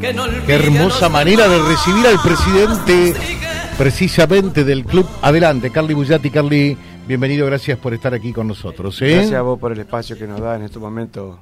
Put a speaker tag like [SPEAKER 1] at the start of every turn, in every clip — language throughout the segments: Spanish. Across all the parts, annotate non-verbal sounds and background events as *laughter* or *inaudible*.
[SPEAKER 1] Qué hermosa manera de recibir al presidente precisamente del club. Adelante, Carly Bullati. Carly, bienvenido, gracias por estar aquí con nosotros. ¿eh?
[SPEAKER 2] Gracias a vos por el espacio que nos da en este momento.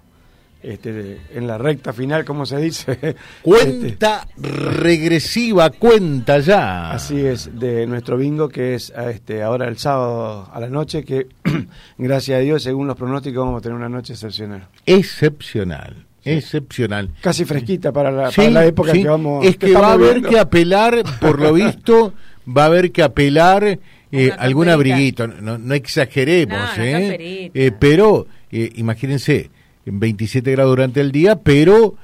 [SPEAKER 2] Este, en la recta final, como se dice. *laughs*
[SPEAKER 1] Cuenta este, regresiva, cuenta ya.
[SPEAKER 2] Así es, de nuestro bingo, que es este, ahora el sábado a la noche, que *clears throat* gracias a Dios, según los pronósticos, vamos a tener una noche excepcional.
[SPEAKER 1] Excepcional excepcional.
[SPEAKER 2] Casi fresquita para la, la época que vamos.
[SPEAKER 1] Es que, va a haber que apelar, por lo visto, va a haber que apelar eh, algún abriguito. No, exageremos, ¿eh? ¿eh? Pero eh, imagínense, 27 grados durante el día, pero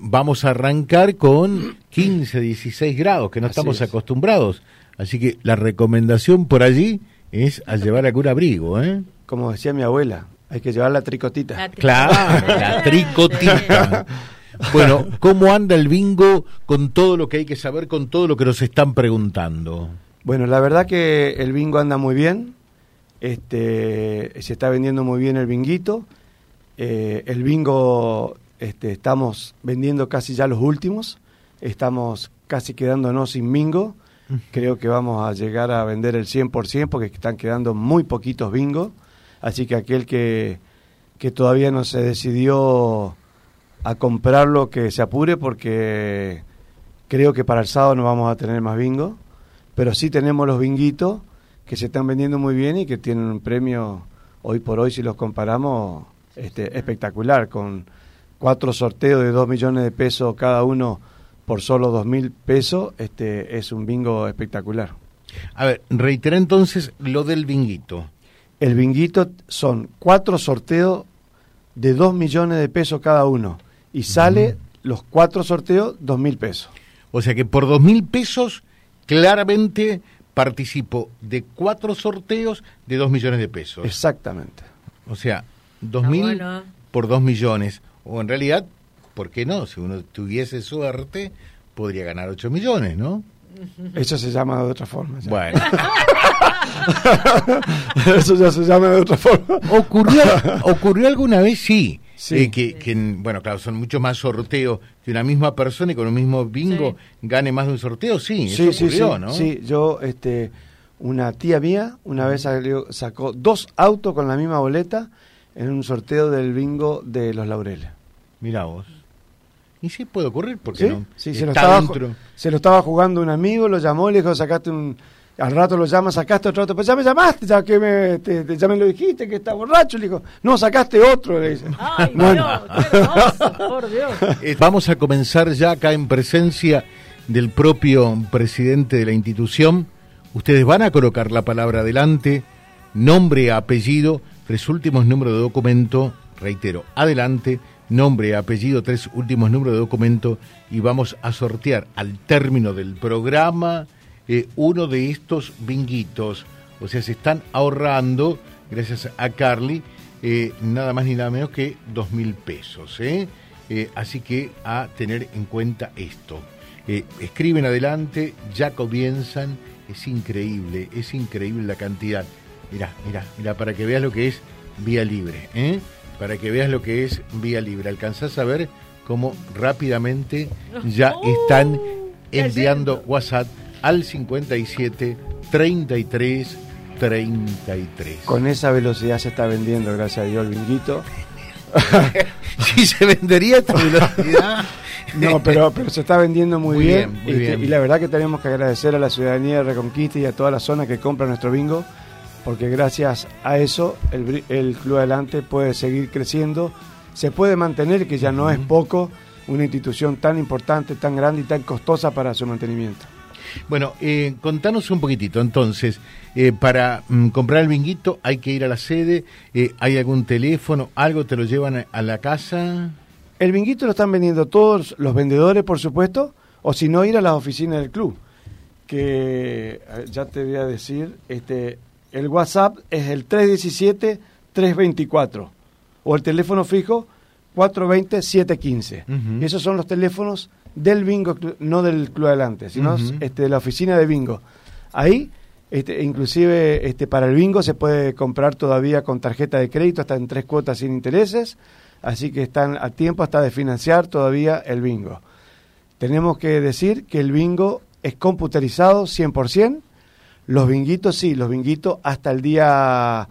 [SPEAKER 1] vamos a arrancar con 15, 16 grados, que no estamos acostumbrados. Así que la recomendación por allí es a llevar algún abrigo, ¿eh?
[SPEAKER 2] Como decía mi abuela, hay que llevar la tricotita.
[SPEAKER 1] Claro, la tricotita. *laughs* Bueno, ¿cómo anda el bingo con todo lo que hay que saber, con todo lo que nos están preguntando?
[SPEAKER 2] Bueno, la verdad que el bingo anda muy bien. Este, se está vendiendo muy bien el binguito. Eh, el bingo este, estamos vendiendo casi ya los últimos. Estamos casi quedándonos sin bingo. Creo que vamos a llegar a vender el 100% porque están quedando muy poquitos bingos. Así que aquel que, que todavía no se decidió a comprarlo, que se apure porque creo que para el sábado no vamos a tener más bingo, pero sí tenemos los binguitos que se están vendiendo muy bien y que tienen un premio hoy por hoy si los comparamos este, espectacular con cuatro sorteos de dos millones de pesos cada uno por solo dos mil pesos este es un bingo espectacular.
[SPEAKER 1] A ver reitera entonces lo del binguito
[SPEAKER 2] el binguito son cuatro sorteos de dos millones de pesos cada uno y sale los cuatro sorteos dos mil pesos.
[SPEAKER 1] O sea que por dos mil pesos claramente participo de cuatro sorteos de dos millones de pesos.
[SPEAKER 2] Exactamente.
[SPEAKER 1] O sea, dos mil por dos millones. O en realidad, ¿por qué no? Si uno tuviese suerte, podría ganar ocho millones, ¿no?
[SPEAKER 2] Eso se llama de otra forma.
[SPEAKER 1] Bueno. *laughs* *laughs*
[SPEAKER 2] Eso ya se llama de otra forma.
[SPEAKER 1] ¿Ocurrió, *laughs* ocurrió alguna vez? Sí. Eh, que, bueno, claro, son mucho más sorteos que una misma persona y con un mismo bingo gane más de un sorteo. Sí,
[SPEAKER 2] sí, eso ocurrió, ¿no? Sí, yo, este, una tía mía una vez sacó dos autos con la misma boleta en un sorteo del bingo de los Laureles.
[SPEAKER 1] Mira vos. Y sí puede ocurrir, porque
[SPEAKER 2] no. Sí, se lo, estaba, se lo estaba jugando un amigo, lo llamó, le dijo, sacaste un... Al rato lo llama, sacaste otro, pues ya me llamaste, ya que me, te, ya me lo dijiste, que está borracho. Le dijo, no, sacaste otro, le dice.
[SPEAKER 3] Ay, bueno. Dios, por Dios. *laughs*
[SPEAKER 1] Eh, vamos a comenzar ya acá en presencia del propio presidente de la institución. Ustedes van a colocar la palabra adelante, nombre, apellido, tres últimos números de documento, reitero, adelante, nombre, apellido, tres últimos números de documento y vamos a sortear al término del programa eh, uno de estos binguitos. O sea, se están ahorrando, gracias a Carly, eh, nada más ni nada menos que dos mil pesos. ¿eh? así que a tener en cuenta esto. escriben adelante, ya comienzan. Es increíble, es increíble la cantidad. Mira, mira, mira, para que veas lo que es vía libre. para que veas lo que es vía libre. Alcanzás a ver cómo rápidamente *laughs* ya están enviando WhatsApp al 57 33 33.
[SPEAKER 2] Con esa velocidad se está vendiendo, gracias a Dios, el binguito.
[SPEAKER 1] si *laughs* se vendería esta velocidad. *laughs*
[SPEAKER 2] No, pero, pero se está vendiendo muy, bien. y, la verdad que tenemos que agradecer a la ciudadanía de Reconquista y a toda la zona que compra nuestro bingo porque gracias a eso el, Club Adelante puede seguir creciendo, se puede mantener, que ya no es poco, una institución tan importante, tan grande y tan costosa para su mantenimiento.
[SPEAKER 1] Bueno, eh, contanos un poquitito, entonces, eh, para mm, comprar el binguito hay que ir a la sede, eh, ¿hay algún teléfono, algo te lo llevan a la casa?
[SPEAKER 2] El binguito lo están vendiendo todos los vendedores, por supuesto, o si no, ir a las oficinas del club, que ya te voy a decir, este, el WhatsApp es el 317-324 o el teléfono fijo 420-715. Esos son los teléfonos del bingo, no del Club Adelante, sino este, de la oficina de bingo. Ahí, este, inclusive este, para el bingo se puede comprar todavía con tarjeta de crédito hasta en tres cuotas sin intereses, así que están a tiempo hasta de financiar todavía el bingo. tenemos que decir que el bingo es computarizado 100%. Los binguitos sí, los binguitos hasta el día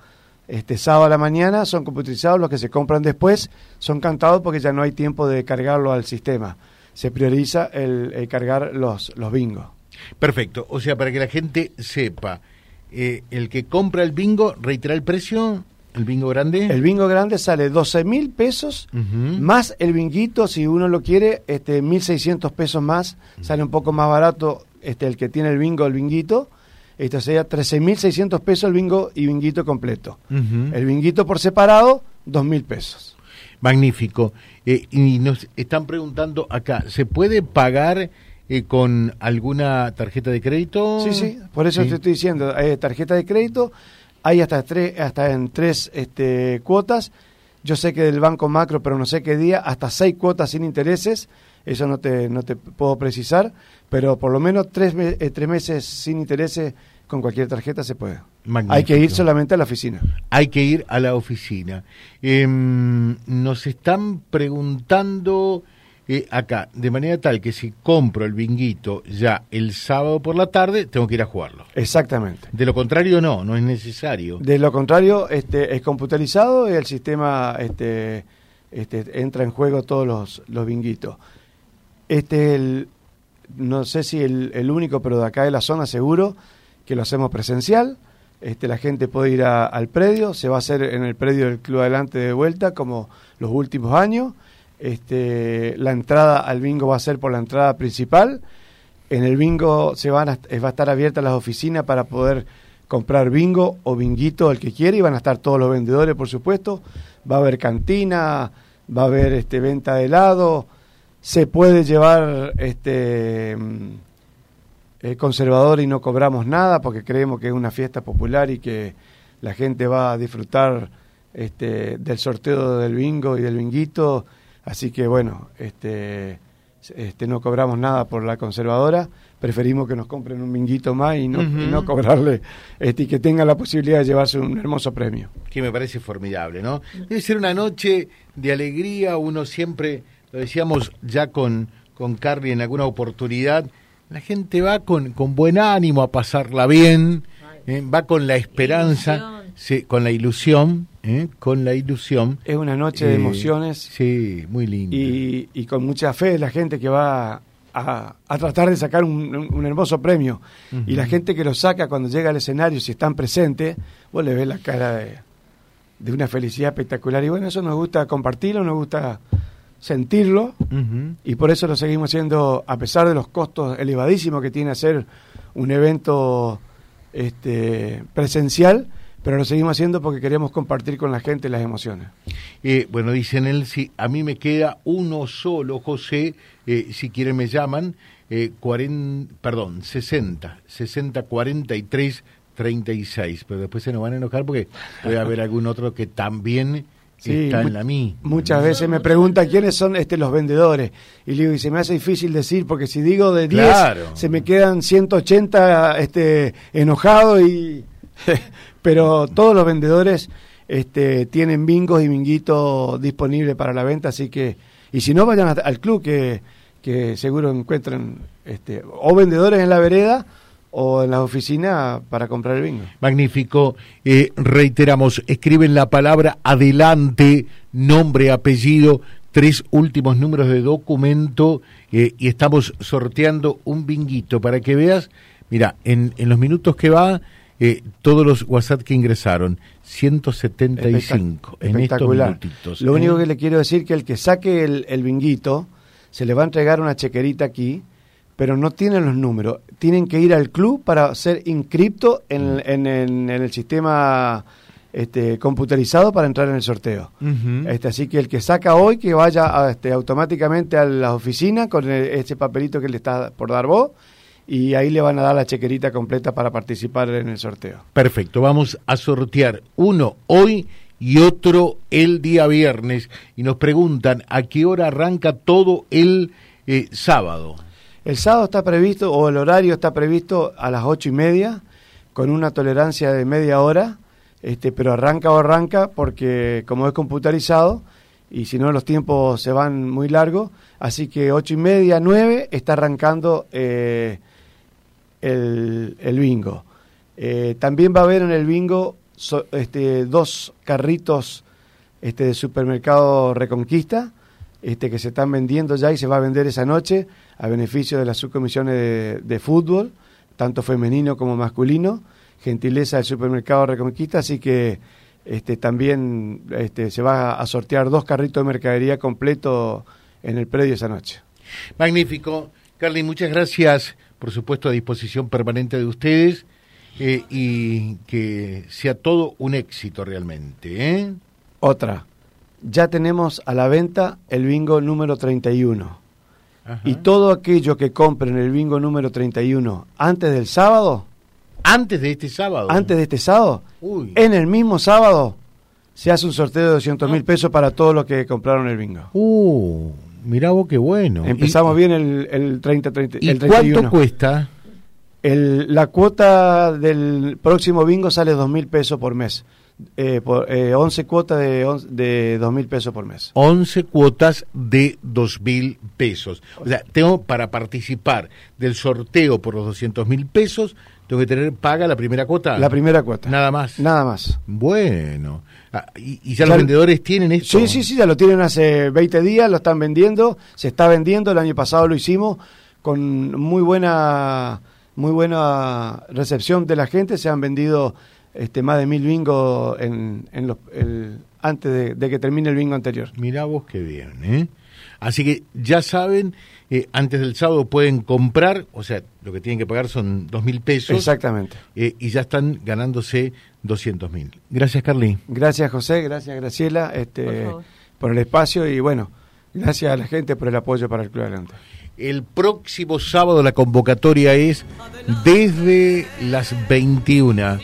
[SPEAKER 2] este sábado a la mañana son computarizados, los que se compran después son cantados porque ya no hay tiempo de cargarlo al sistema. Se prioriza el, cargar los, los bingos.
[SPEAKER 1] Perfecto, o sea, para que la gente sepa, eh, el que compra el bingo, reitera el precio, el bingo grande.
[SPEAKER 2] El bingo grande sale 12 mil pesos, más el binguito, si uno lo quiere, este 1.600 pesos más, sale un poco más barato este el que tiene el bingo, el binguito. Esto sería 13.600 pesos el bingo y binguito completo. El binguito por separado, 2.000 pesos.
[SPEAKER 1] Magnífico. Eh, y nos están preguntando acá, ¿se puede pagar eh, con alguna tarjeta de crédito?
[SPEAKER 2] Sí, sí, por eso te estoy diciendo, hay tarjeta de crédito, hay hasta, tres, hasta en tres este, cuotas. Yo sé que del Banco Macro, pero no sé qué día, hasta seis cuotas sin intereses eso no te, no te puedo precisar, pero por lo menos tres, eh, tres meses sin intereses con cualquier tarjeta se puede. Hay que ir solamente a la oficina.
[SPEAKER 1] Hay que ir a la oficina. Em, nos están preguntando eh, acá, de manera tal que si compro el binguito ya el sábado por la tarde, tengo que ir a jugarlo.
[SPEAKER 2] Exactamente.
[SPEAKER 1] De lo contrario, no, no es necesario.
[SPEAKER 2] De lo contrario, este, es computarizado y el sistema este, este, entra en juego todos los, los binguitos. Este el, no sé si el, el, único, pero de acá de la zona seguro, que lo hacemos presencial. Este, la gente puede ir al predio, se va a hacer en el predio del Club Adelante de vuelta, como los últimos años. Este, la entrada al bingo va a ser por la entrada principal. En el bingo se van a, va a estar abierta las oficinas para poder comprar bingo o binguito el que quiere y van a estar todos los vendedores, por supuesto. Va a haber cantina, va a haber este, venta de helado, se puede llevar este conservador y no cobramos nada porque creemos que es una fiesta popular y que la gente va a disfrutar este, del sorteo del bingo y del binguito. Así que bueno, este, este, no cobramos nada por la conservadora. Preferimos que nos compren un binguito más y no, y no cobrarle este, y que tenga la posibilidad de llevarse un hermoso premio.
[SPEAKER 1] Que me parece formidable, ¿no? Debe ser una noche de alegría, uno siempre lo decíamos ya con, con Carly en alguna oportunidad, la gente va con, con buen ánimo a pasarla bien, eh, va con la esperanza, con la ilusión, eh, con la ilusión.
[SPEAKER 2] Es una noche de eh, emociones.
[SPEAKER 1] Sí, muy linda.
[SPEAKER 2] Y, y, con mucha fe la gente que va a, a tratar de sacar un, hermoso premio. Y la gente que lo saca cuando llega al escenario, si están presentes, vos le ves la cara de, de una felicidad espectacular. Y bueno, eso nos gusta compartirlo, nos gusta sentirlo y por eso lo seguimos haciendo a pesar de los costos elevadísimos que tiene hacer un evento este, presencial, pero lo seguimos haciendo porque queremos compartir con la gente las emociones.
[SPEAKER 1] Eh, bueno, dicen él, si a mí me queda uno solo, José, eh, si quieren me llaman, eh, 40, perdón, 60, 60, 43, 36, pero después se nos van a enojar porque puede haber algún otro que también Sí, está en la mí.
[SPEAKER 2] Muchas veces me pregunta quiénes son este los vendedores. Y le digo, y se me hace difícil decir, porque si digo de 10, se me quedan 180 este, enojados y... *laughs* Pero todos los vendedores este, tienen bingos y binguitos disponibles para la venta, así que... Y si no, vayan al club que, que seguro encuentran este, o vendedores en la vereda o en la oficina para comprar el bingo.
[SPEAKER 1] Magnífico. Eh, reiteramos, escriben la palabra adelante, nombre, apellido, tres últimos números de documento eh, y estamos sorteando un binguito para que veas, mira, en, en los minutos que va, eh, todos los WhatsApp que ingresaron, 175 en estos minutitos.
[SPEAKER 2] Lo único que le quiero decir que el que saque el, el binguito, se le va a entregar una chequerita aquí, pero no tienen los números. Tienen que ir al club para ser inscripto en, mm. el sistema este, computarizado para entrar en el sorteo. este, así que el que saca hoy, que vaya este, automáticamente a la oficina con ese papelito que le está por dar vos y ahí le van a dar la chequerita completa para participar en el sorteo.
[SPEAKER 1] Perfecto, vamos a sortear uno hoy y otro el día viernes y nos preguntan a qué hora arranca todo el eh, sábado.
[SPEAKER 2] El sábado está previsto, o el horario está previsto a las ocho y media, con una tolerancia de media hora, este, pero arranca o arranca porque como es computarizado, y si no los tiempos se van muy largos. Así que ocho y media, nueve, está arrancando eh, el, el bingo. Eh, también va a haber en el bingo este, dos carritos este, de supermercado Reconquista este, que se están vendiendo ya y se va a vender esa noche a beneficio de las subcomisiones de, de fútbol, tanto femenino como masculino. Gentileza del supermercado Reconquista, así que este, también este, se va a sortear dos carritos de mercadería completo en el predio esa noche.
[SPEAKER 1] Magnífico. Carly, muchas gracias, por supuesto, a disposición permanente de ustedes eh, y que sea todo un éxito realmente. ¿eh?
[SPEAKER 2] Otra, ya tenemos a la venta el bingo número 31.
[SPEAKER 1] Ajá.
[SPEAKER 2] Y todo aquello que compren el bingo número 31 antes del sábado,
[SPEAKER 1] Antes de este sábado.
[SPEAKER 2] antes de este sábado,
[SPEAKER 1] Uy.
[SPEAKER 2] en el mismo sábado, se hace un sorteo de 200 mil pesos para todos los que compraron el bingo.
[SPEAKER 1] Uh, mirá vos qué bueno.
[SPEAKER 2] Empezamos
[SPEAKER 1] ¿Y-
[SPEAKER 2] bien el, el 30, 30
[SPEAKER 1] ¿Y
[SPEAKER 2] el
[SPEAKER 1] cuánto
[SPEAKER 2] 31.
[SPEAKER 1] cuesta?
[SPEAKER 2] El- la cuota del próximo bingo sale 2 mil pesos por mes. Eh, por, eh, 11 cuotas de, de 2 mil pesos por mes.
[SPEAKER 1] 11 cuotas de dos mil pesos. O sea, tengo para participar del sorteo por los 200 mil pesos, tengo que tener paga la primera cuota.
[SPEAKER 2] La primera cuota.
[SPEAKER 1] Nada más.
[SPEAKER 2] Nada más.
[SPEAKER 1] Bueno. Ah, y, y ya,
[SPEAKER 2] Ya-
[SPEAKER 1] los vendedores tienen esto.
[SPEAKER 2] Sí, sí, sí, ya lo tienen hace 20 días, lo están vendiendo, se está vendiendo, el año pasado lo hicimos con muy buena muy buena recepción de la gente, se han vendido este más de mil bingos en, en los, el- antes de, de que termine el bingo anterior.
[SPEAKER 1] Mirá vos qué bien, ¿eh? Así que ya saben, eh, antes del sábado pueden comprar, o sea, lo que tienen que pagar son dos mil pesos.
[SPEAKER 2] Exactamente.
[SPEAKER 1] eh, y ya están ganándose 200 mil. Gracias, Carly.
[SPEAKER 2] Gracias José, gracias Graciela
[SPEAKER 3] Por
[SPEAKER 2] este,
[SPEAKER 3] favor.
[SPEAKER 2] por el espacio y bueno, gracias a la gente por el apoyo para el Club Adelante.
[SPEAKER 1] El próximo sábado la convocatoria es desde las 21.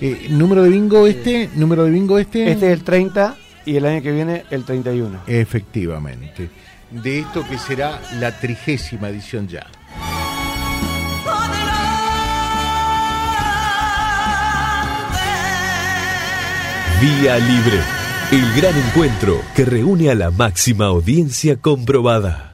[SPEAKER 1] Eh, ¿Número de bingo este? ¿Número de bingo este?
[SPEAKER 2] Este es el 30 y el año que viene el 31.
[SPEAKER 1] Efectivamente. De esto que será la trigésima edición ya.
[SPEAKER 4] Vía Libre, el gran encuentro que reúne a la máxima audiencia comprobada.